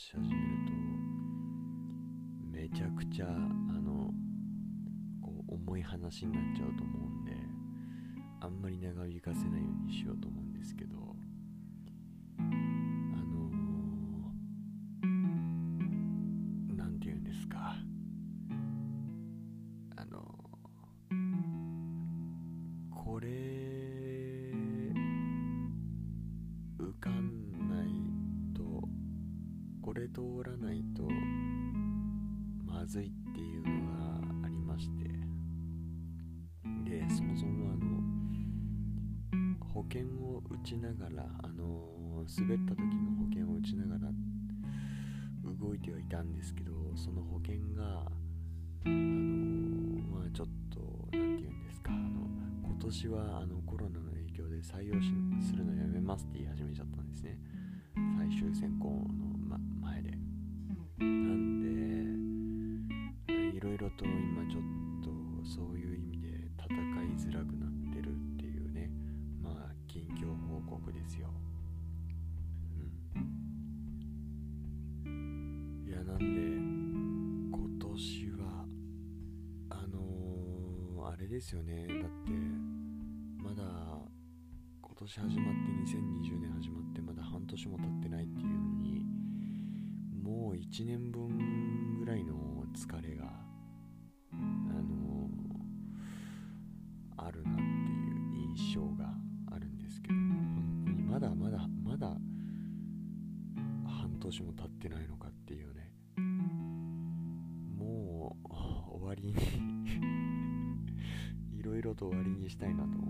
し始めるとめちゃくちゃあのこう重い話になっちゃうと思うんであんまり長引かせないようにしようと思うんですけど。ですよね。だってまだ今年始まって2020年始まってまだ半年も経ってないっていうのにもう1年分ぐらいの疲れがあるなっていう印象があるんですけど本当にまだまだまだ半年も経ってないのかってと終わりにしたいなと思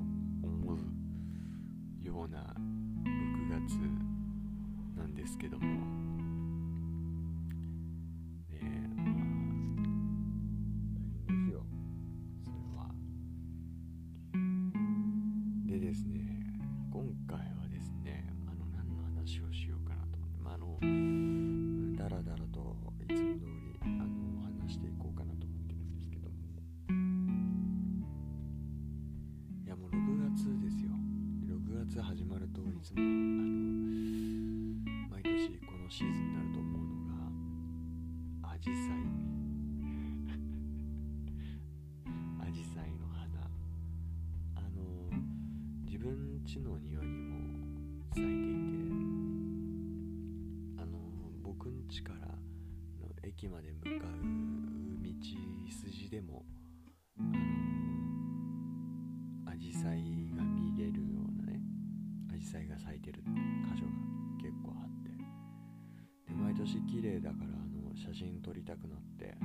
綺麗だからあの写真撮りたくなって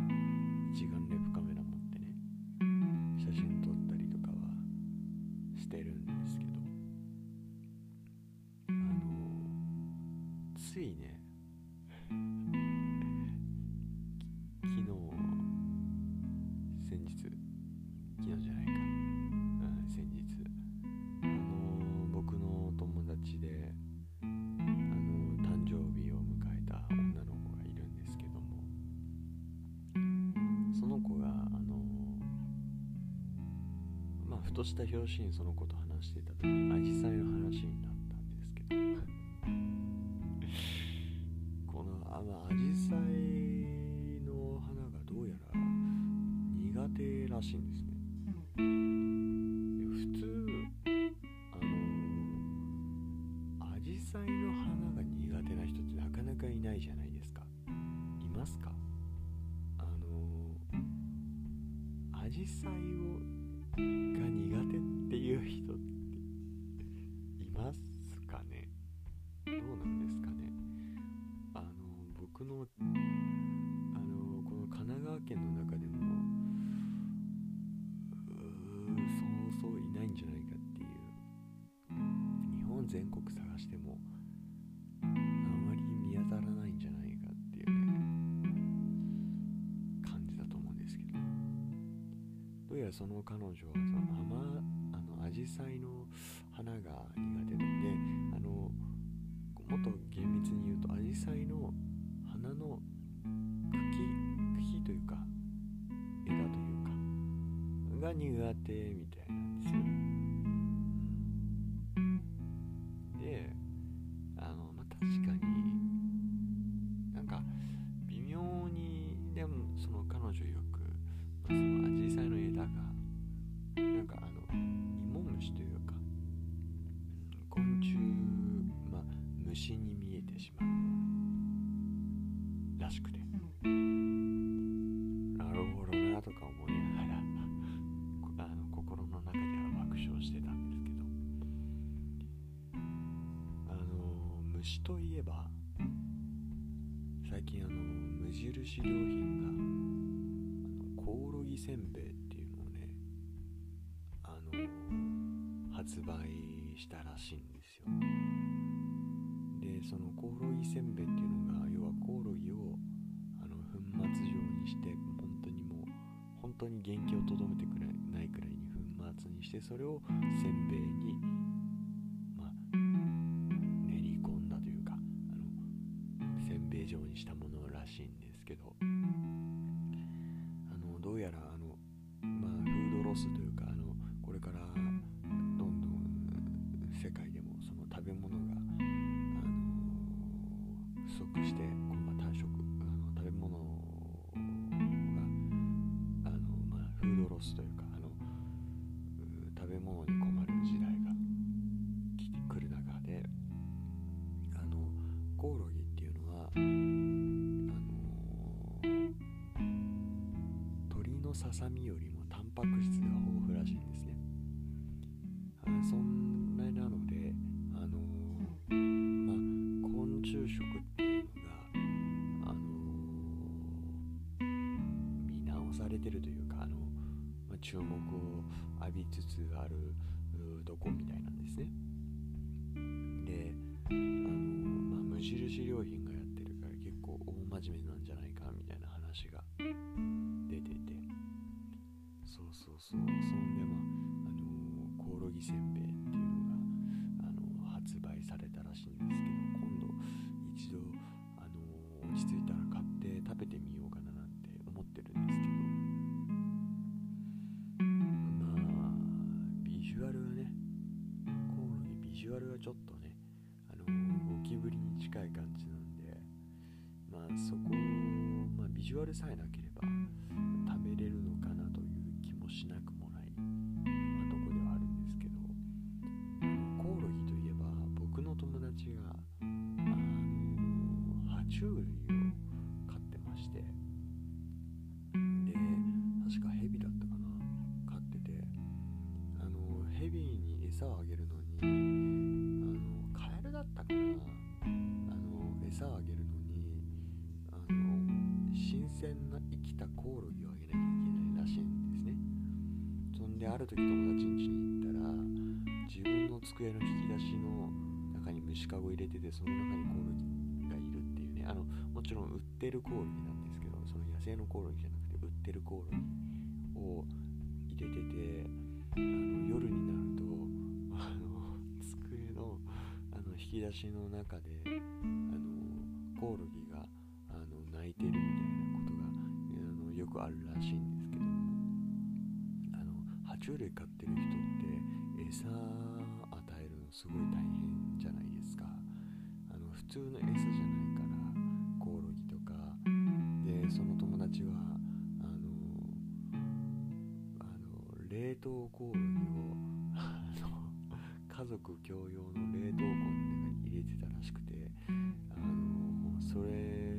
一眼レフカメラ持ってね写真撮ったりとかはしてるんですけどあのついねした拍子にその子と話していた時にアジサイの話にその彼女はその甘あのアジサイの花が苦手でであのもっと厳密に言うと紫陽花の花の茎茎というか枝というかが苦手みたいな。それをせんべいにまあ練り込んだというかあのせんべい状にしたものらしいんですけどあのどうやらあのまあフードロスというかあのこれからどんどん世界でもその食べ物があの不足しててるというかあの、まあ、注目を浴びつつあるうとこみたいなんですね。であの、まあ、無印良品がやってるから結構大真面目なんじゃないかみたいな話が出てて。そうそうそう。そんでまああのコオロギせんべいっていうのがあの発売されたらしいんですビジュアルがちょっとねあのゴキブリに近い感じなんでまあそこまあビジュアルさえなければ食べれるのかなという気もしなくもない、まあ、とこではあるんですけどコオロギといえば僕の友達があの爬虫類を飼ってましてで確かヘビだったかな飼っててあのヘビに餌をあげるのる時友達ん家に行ったら自分の机の引き出しの中に虫かご入れててその中にコオロギがいるっていうねあのもちろん売ってるコオロギなんですけどその野生のコオロギじゃなくて売ってるコオロギを入れててあの夜になるとあの机のあの引き出しの中であのコオロギがあの泣いてるみたいなことがあのよくあるらしいんです虫類飼ってる人って餌与えるのすごい大変じゃないですか。あの普通の餌じゃないからコオロギとか。でその友達はあのあの冷凍コオロギを あの家族共用の冷凍庫の中に入れてたらしくてあのそれ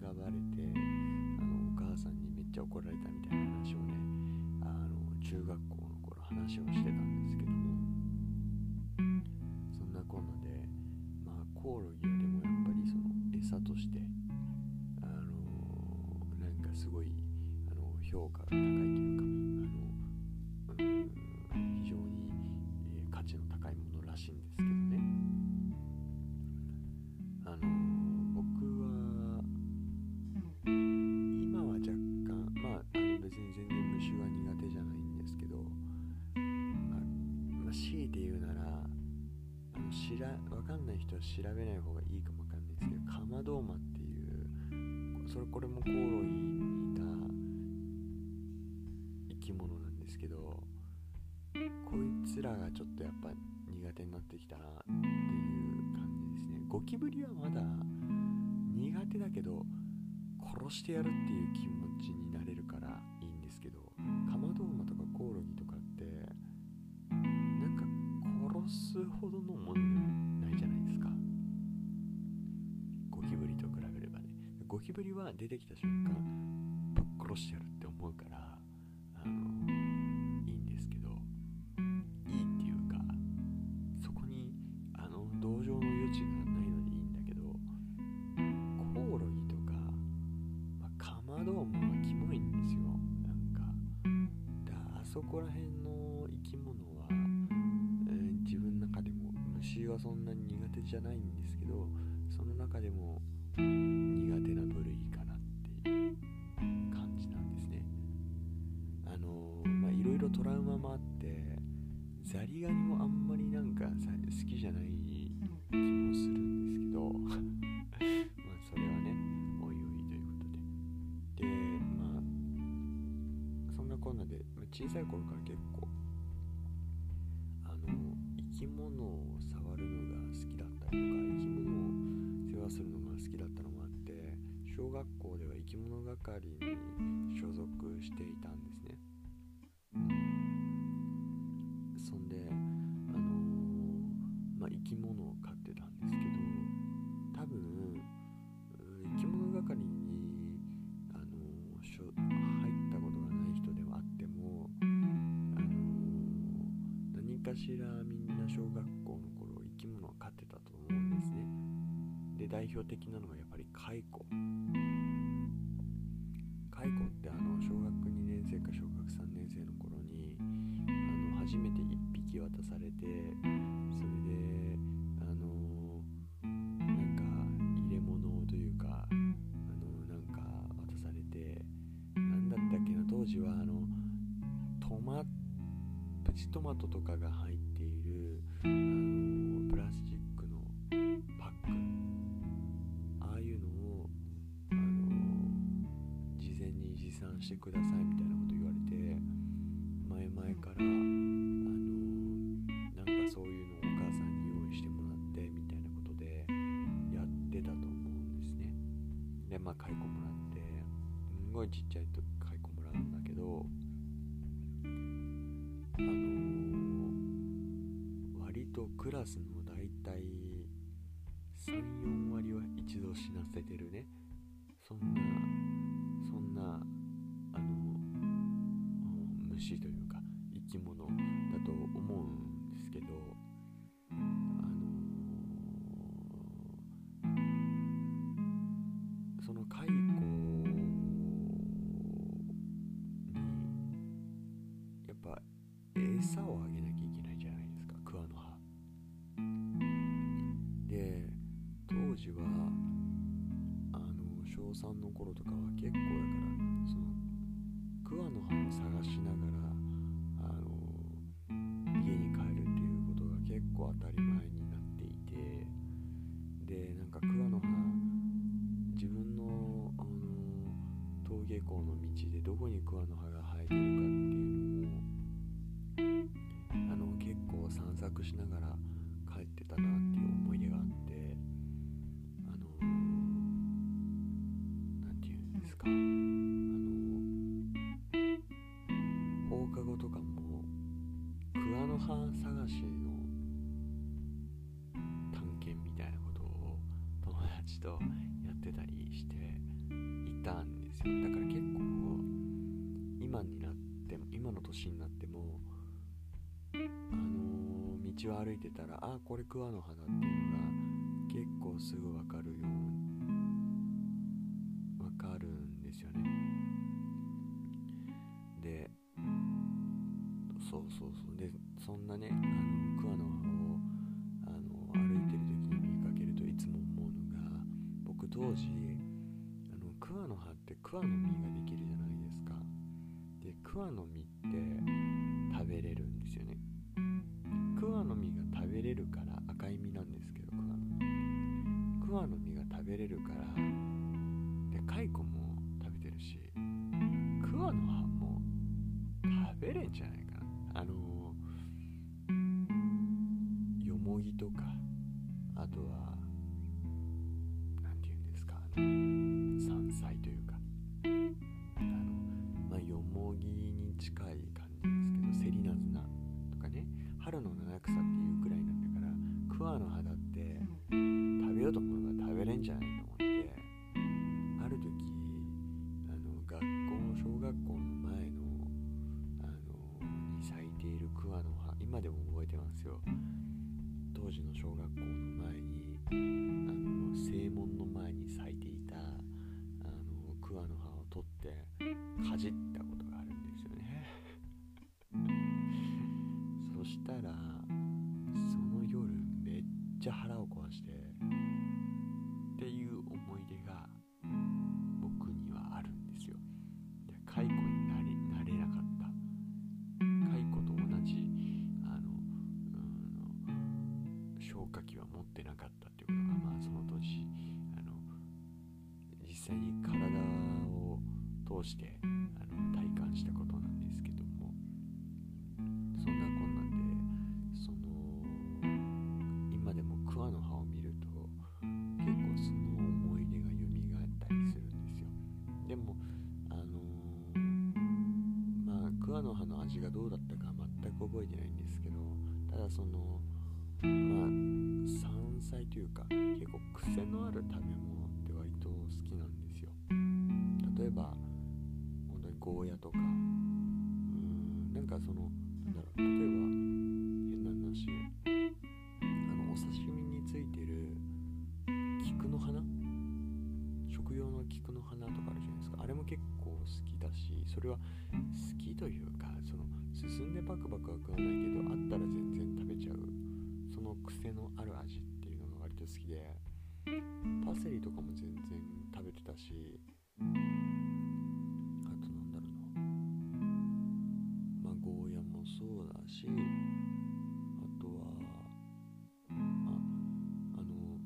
がバレてあのお母さんにめっちゃ怒られたみたいな。中学校の頃話をしてたんですけどもそんなこんなでまあコオロギはでもやっぱりその餌としてあのなんかすごいあの評価が高いやっぱ苦手になってきたなっていう感じですね。ゴキブリはまだ苦手だけど殺してやるっていう気持ちになれるからいいんですけどカマドウマとかコオロギとかってなんか殺すほどのものでもないじゃないですか。ゴキブリと比べればね。ゴキブリは出てきた瞬間ぶっ殺してやる。ろトラウマもあってザリガニもあんまりなんか好きじゃない気もするんですけど まあそれはねおいおいということで。でまあそんなこんなで小さい頃から結構あの生き物を触るのが好きだったりとか生き物を世話するのが好きだったのもあって小学校では生き物係にで代表的なのがやっぱり蚕蚕ってあの小学2年生か小学3年生の頃にあの初めて1匹渡されてそれであのなんか入れ物というかあのなんか渡されて何だったっけな当時はあのトマプチトマトとかが入っからあのなんかそういうのをお母さんに用意してもらってみたいなことでやってたと思うんですね。でまあ蚕もらってすんごいちっちゃい時蚕もらうんだけどあの割とクラスの大体34割は一度死なせてるね。そんな頃とかは結構だからその桑の葉を探しながらあの家に帰るっていうことが結構当たり前になっていてでなんか桑の葉自分のあの登下校の道でどこに桑の葉が母探しの探検みたいなことを友達とやってたりしていたんですよ。だから結構今になっても今の年になってもあのー、道を歩いてたらあこれ桑の花っていうのが結構すぐ分かるよう分かるんですよね。でそうそうそう。でそんなねあの桑の葉をあの歩いてる時に見かけるといつも思うのが僕当時あの桑の葉って桑の実ができるじゃないですか。で桑の実って食べれるんですよね。桑の実が食べれるから赤い実なんですけど桑の。実が食べれるから当時の小学校の前に味がどうだったか全く覚えてないんですけどただそのまあ山菜というか結構癖セリとかも全然食べてたしあとなんだろうな。まあゴーヤもそうだしあとはああの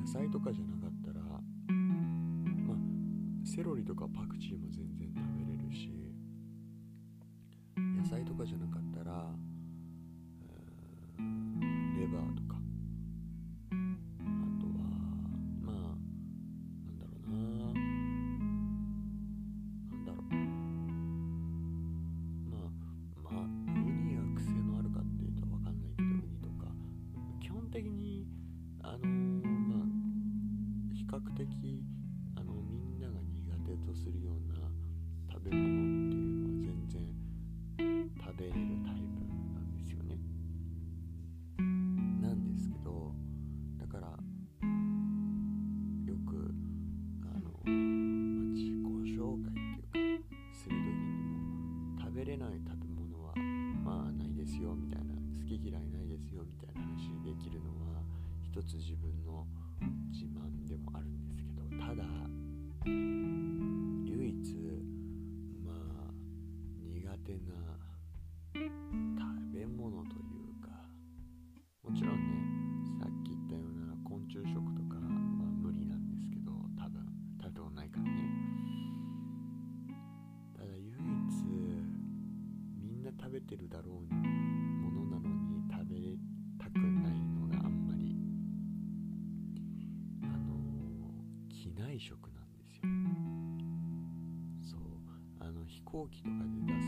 野菜とかじゃなかったらまあセロリとかパクチーも全然食べれるし野菜とかじゃなかったらってるだろうものなのに食べたくないのがあんまりあの機内食なんですよ。そうあの飛行機とかで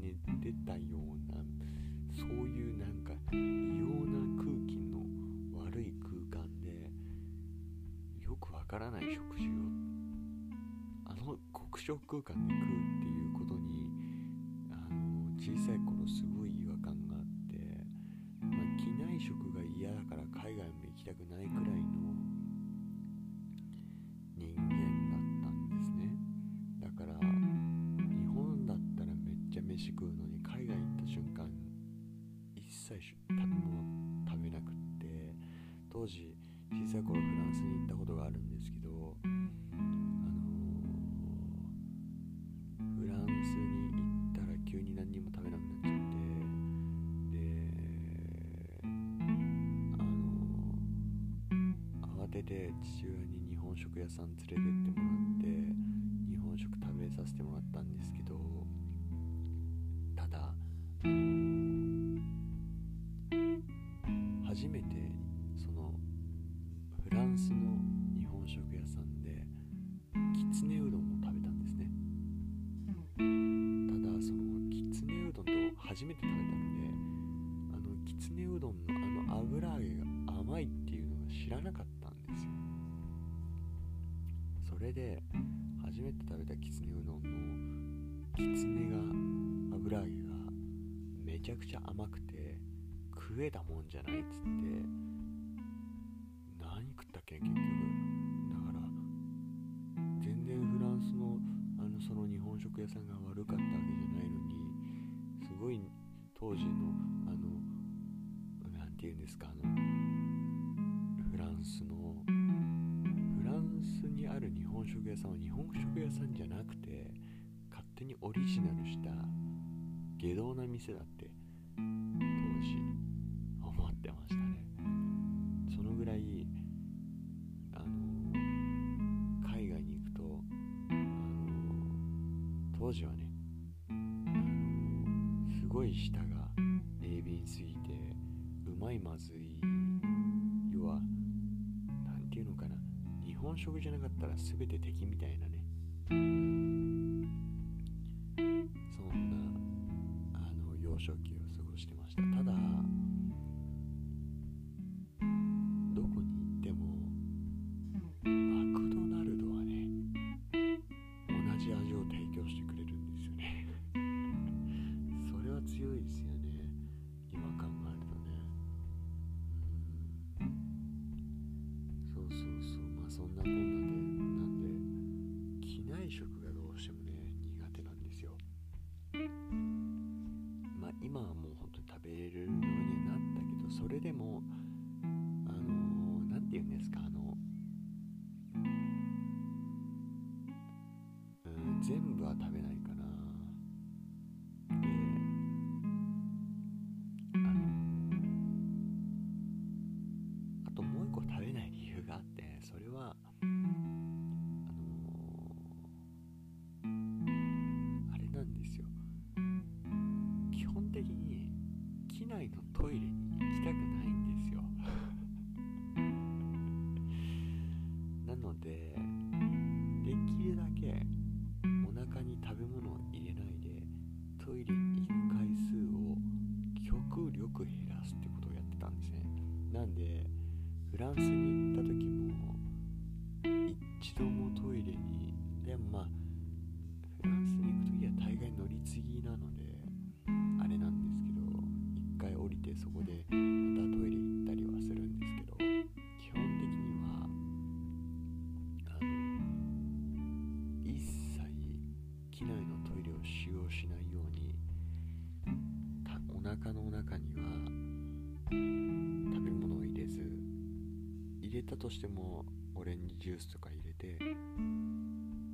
まで人が寝てたようなそういうなんか異様な空気の悪い空間でよくわからない食事をあの極小空間で食うっていうことにあの小さい頃すごい違和感があって、まあ、機内食が嫌だから海外も行きたくないくらい当時小さい頃フランスに行ったことがあるんですけどあのーフランスに行ったら急に何にも食べなくなっちゃってであのー慌てて父親に日本食屋さん連れてってもられで初めて食べたきつねうどんのきつねが油揚げがめちゃくちゃ甘くて食えたもんじゃないっつって食屋さんは日本食屋さんじゃなくて勝手にオリジナルした下道な店だって。食じゃなかったら全て敵みたいなね。そんなあの幼少期を内のトイレに行きたくないんですよ。なのでできるだけお腹に食べ物を入れないでトイレに行く回数を極力減らすってことをやってたんですね。なんでフランスに行った時も一度もトイレにでもまあフランスに行く時は大概乗り継ぎとしてもオレンジジュースとか入れて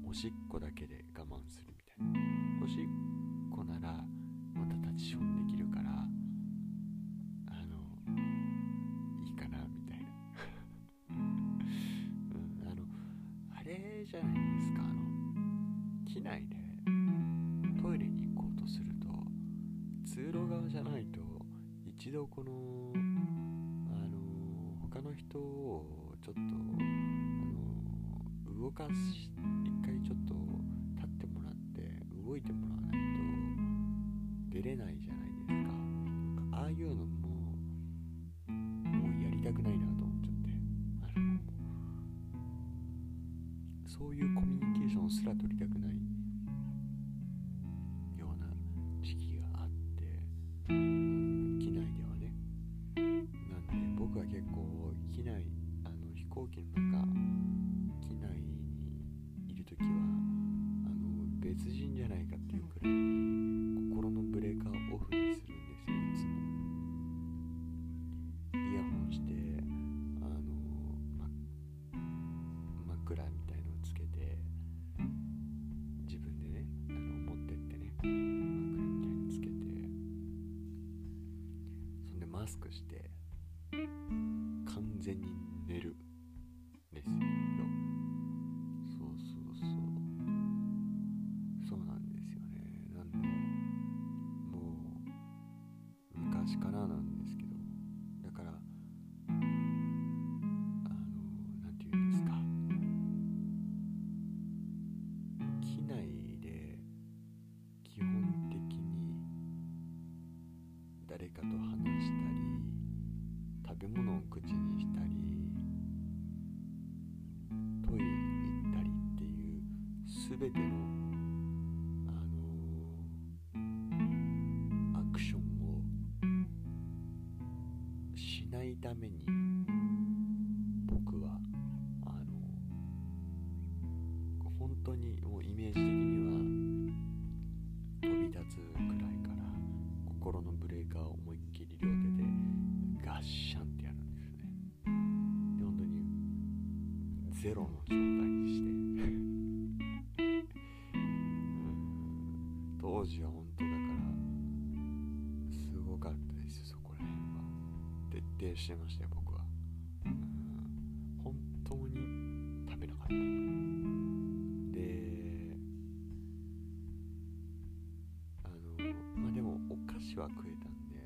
おしっこだけで我慢するみたいな。おしっこならまた立ちションできるからあのいいかなみたいな、うん、あのあれじゃないですかあの機内でトイレに行こうとすると通路側じゃないと一度このあの他の人をちょっとあの動かし一回ちょっと立ってもらって動いてもらわないと出れないじゃないですか。ああいうのももうやりたくないな全ての、あのー、アクションをしないためにしてましたよ僕は、うん、本当に食べなかった。であのまあでもお菓子は食えたんで、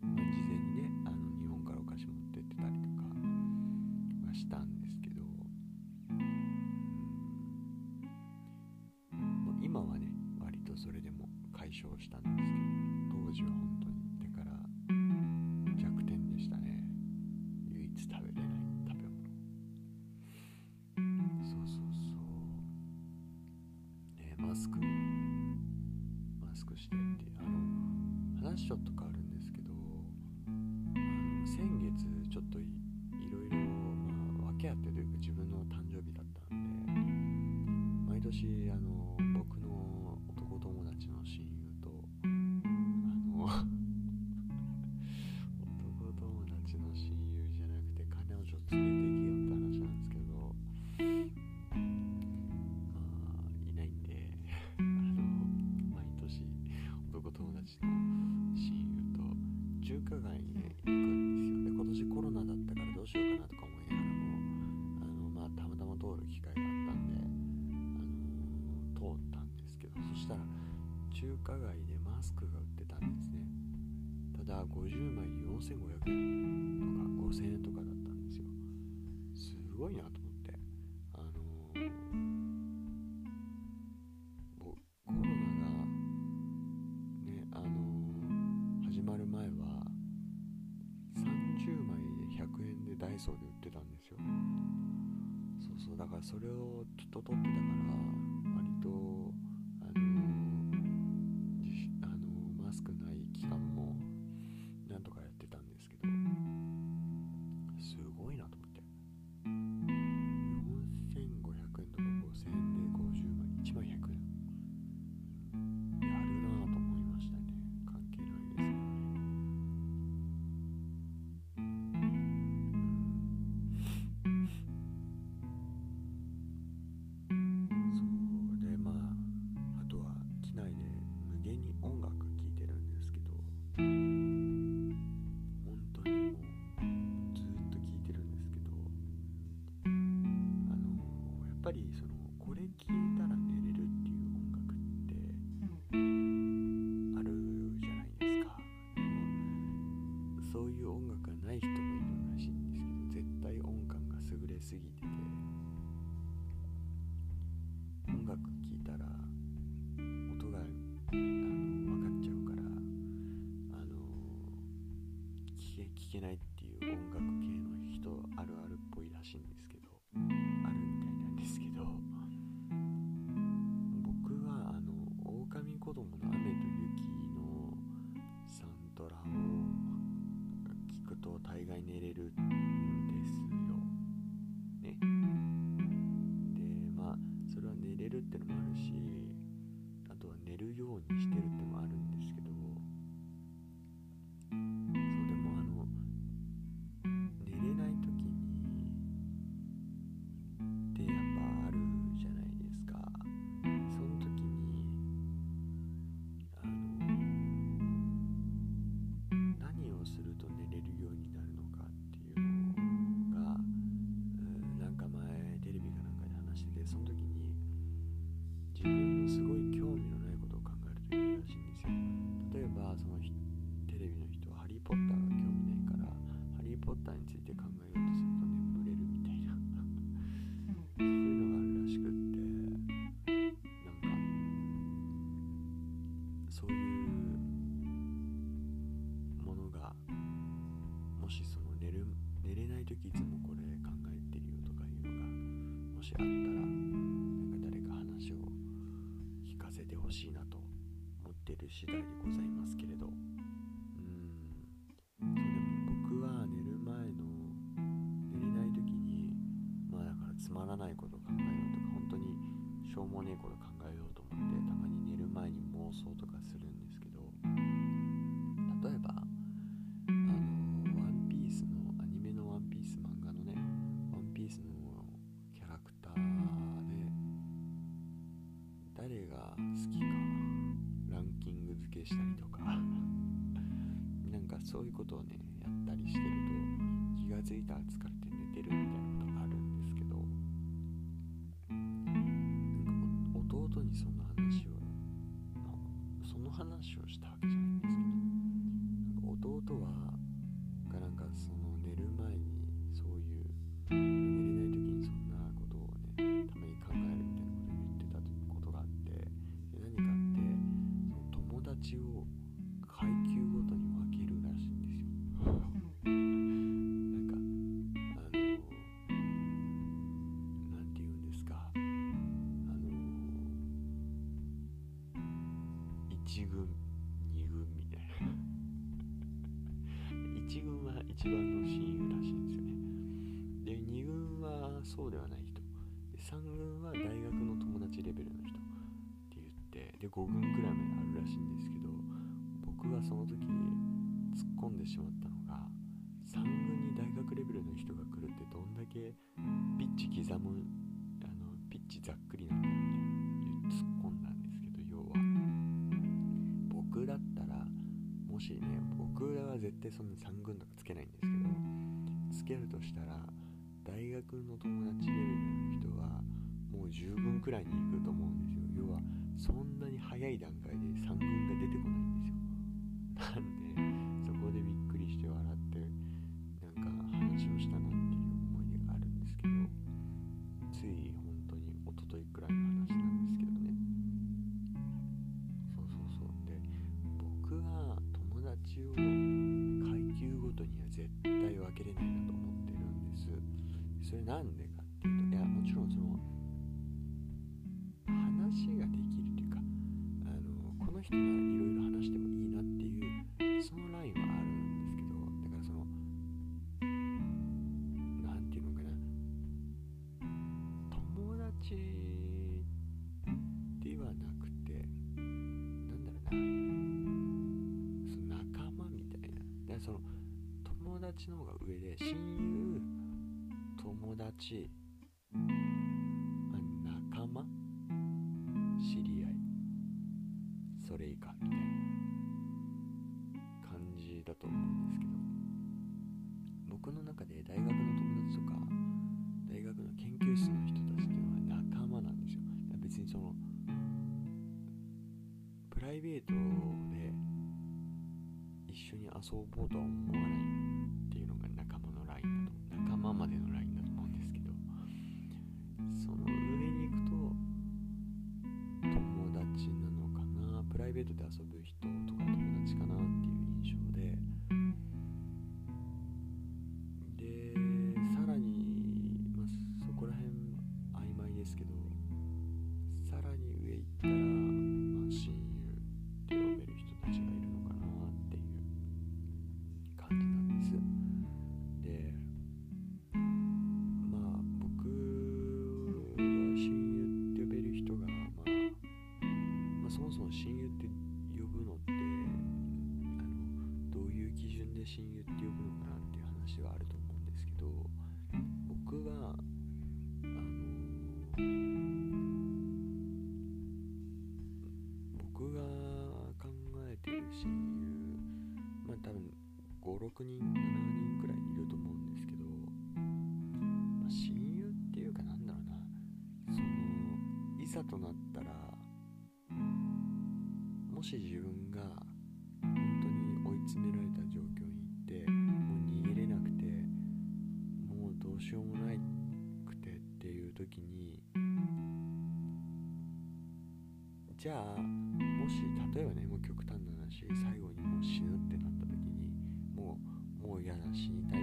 まあ、事前にねあの日本からお菓子持ってってたりとかはしたんですけど、うん、今はね割とそれでも解消したんでスク。マスクしてってあの話ちょっと4500円とか5000円とかだったんですよ。すごいなと思って。あのー、コロナがねあのー、始まる前は30枚で100円でダイソーで売ってたんですよ。そうそうだからそれをずっと取ってた態について考ことをねやったりしてると気が付いたら疲れて1軍2軍みたいな。1軍は一番の親友らしいんですよね。で2軍はそうではない人。で3軍は大学の友達レベルの人って言ってで5軍くらいまであるらしいんですけど僕はその時突っ込んでしまったのが3軍に大学レベルの人が来るってどんだけピッチ刻むあのピッチざっくりなんだもしね僕らは絶対そんな3軍とかつけないんですけどつけるとしたら大学の友達レベルの人はもう10軍くらいに行くと思うんですよ。要はそんなに早い段階で3軍が出てこないんですよ。ちではなくてなんだろうなその仲間みたいな。だその友達の方が上で親友友達仲間知り合いそれ以下みたいな感じだと思うんですけど僕の中で大学の遊ぼうとは思わない。僕が考えてる親友まあ多分56人7人くらいいると思うんですけど、まあ、親友っていうかなんだろうな。そのいざとなったらもし自分じゃあもし例えばねもう極端な話最後にもう死ぬってなった時にもうもう嫌だ死にたい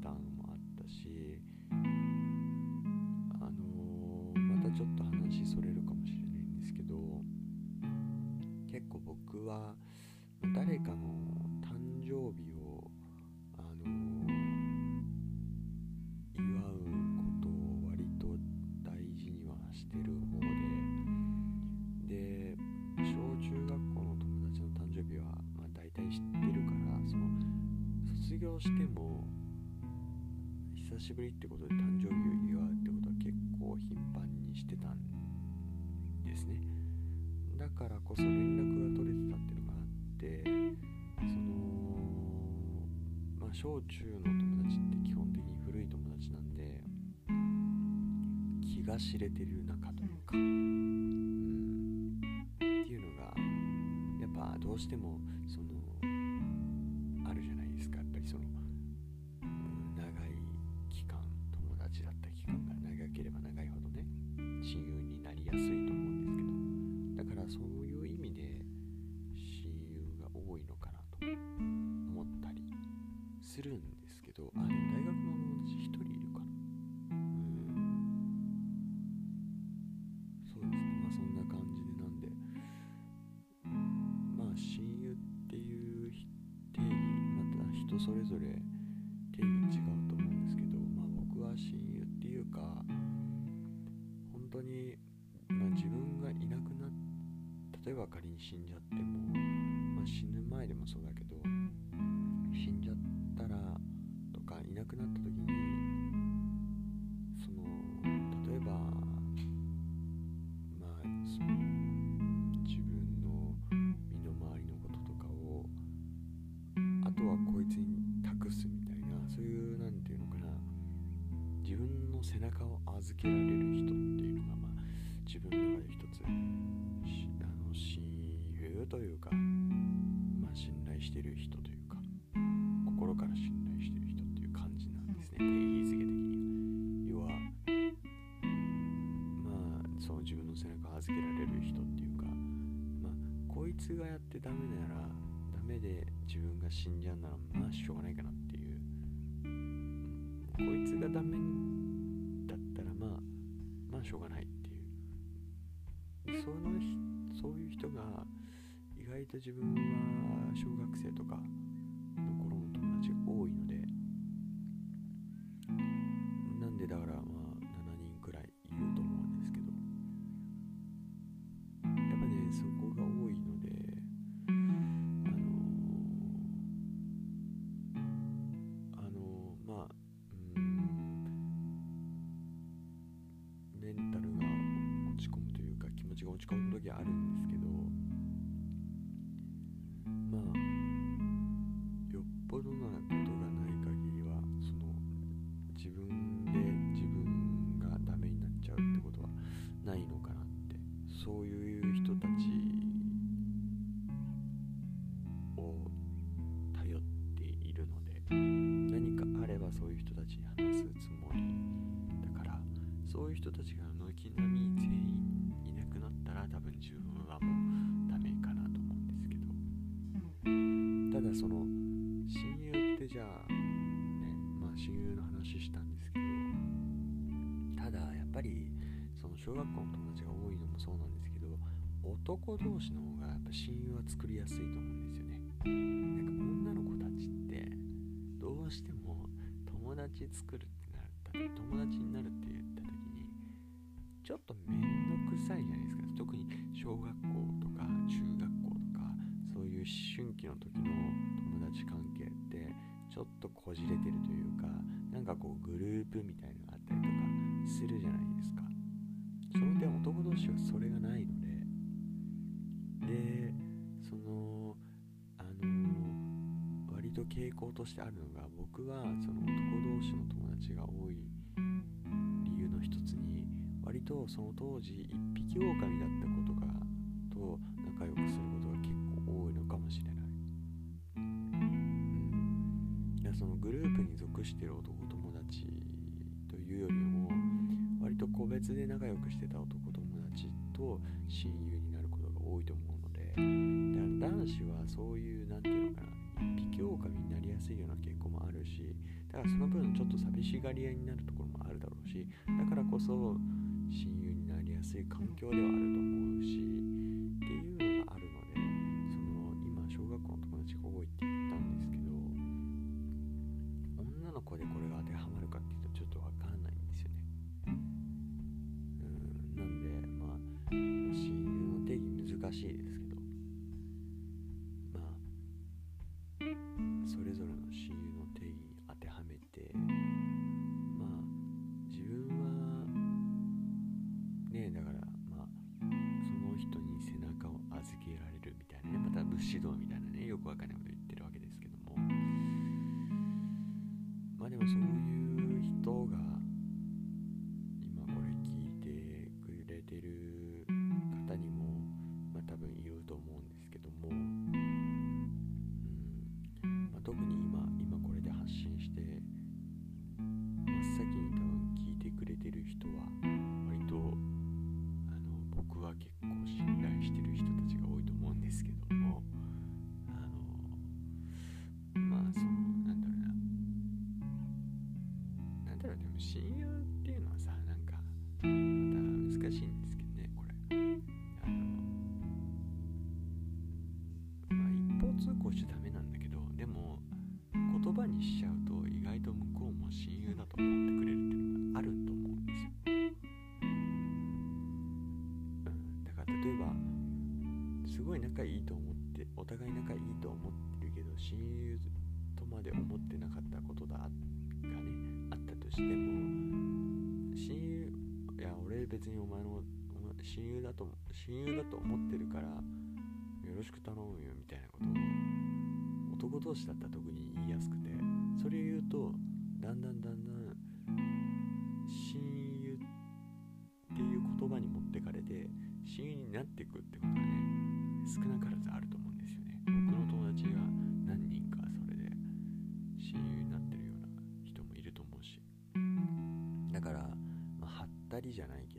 たのもあったしあのーまたちょっと話それるかもしれないんですけど結構僕は誰かの誕生日しぶりってことで誕生日を祝うってことは結構頻繁にしてたんですね。だからこそ連絡が取れてたっていうのがあってそのまあ小中の友達って基本的に古い友達なんで気が知れてる仲というか。うん。っていうのがやっぱどうしても人それぞれ定義違うと思うんですけどまあ僕は親友っていうか本当に、まあ、自分がいなくなっ例えば仮に死んじゃっても、まあ、死ぬ前でもそうだけど死んじゃったらとかいなくなった時にが死んじゃうならまあしょうがないかなっていう。うんこいつがダメだったらまあまあしょうがないっていう。そのひそういう人が意外と自分は小学生とか時あるんですけ小学校の友達が多いのもそうなんですけど男同士の方がやっぱ親友は作りやすいと思うんですよね。なんか女の子たちってどうしても友達作るってなった時友達になるって言った時にちょっと面倒くさいじゃないですか。特に小学校とか中学校とかそういう思春期の時の友達関係ってちょっとこじれてるというかなんかこうグループみたいなのがあったりとかするじゃないですか。男同士はそれがないのででそのあの割と傾向としてあるのが僕はその男同士の友達が多い理由の一つに割とその当時一匹狼だったことがと仲良くすることが結構多いのかもしれない。うん、いやそのグループに属してる男友達というよりも割と個別で仲良くしてた男と親友になることが多いと思うのでだから男子はそういう何て言うのかな一匹狼になりやすいような傾向もあるしだからその分ちょっと寂しがり屋になるところもあるだろうしだからこそ親友になりやすい環境ではあると互い仲いいと思ってるけど親友とまで思ってなかったことだがねあったとしても親友いや俺別にお前のお前親友だと親友だと思ってるからよろしく頼むよみたいなことを男同士だったら特に言いやすくてそれを言うとだんだんだんだん親友っていう言葉に持ってかれて親友になっていくってことりじゃないけ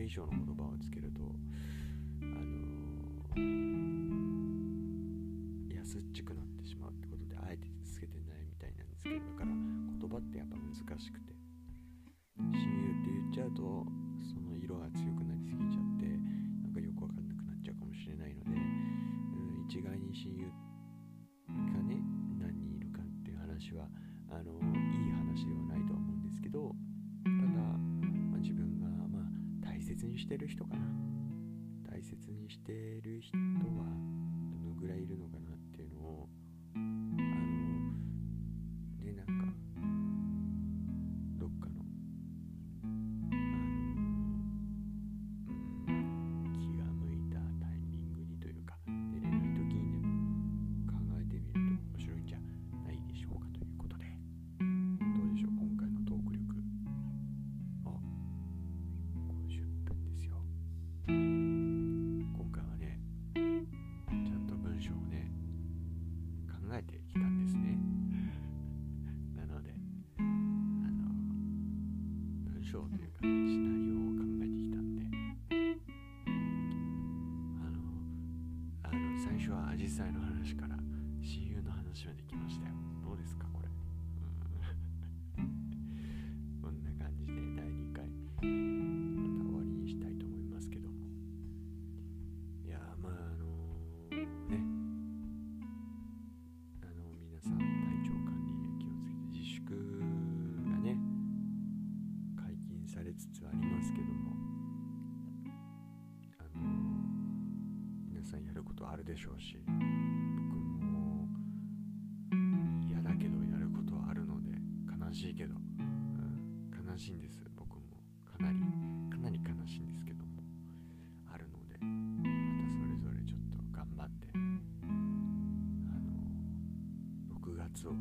れ以上の言葉をつけるとあの安っちくなってしまうってことであえてつけてないみたいなんですけどだから言葉ってやっぱ難しくて。親友って言っちゃうとしてる人かな。大切にしてる人は。でしょうし僕も嫌だけどやることはあるので悲しいけど、うん、悲しいんです。僕も。かなりかなり悲しいんですけどもあるのでまたそれぞれちょっと頑張ってあの6月を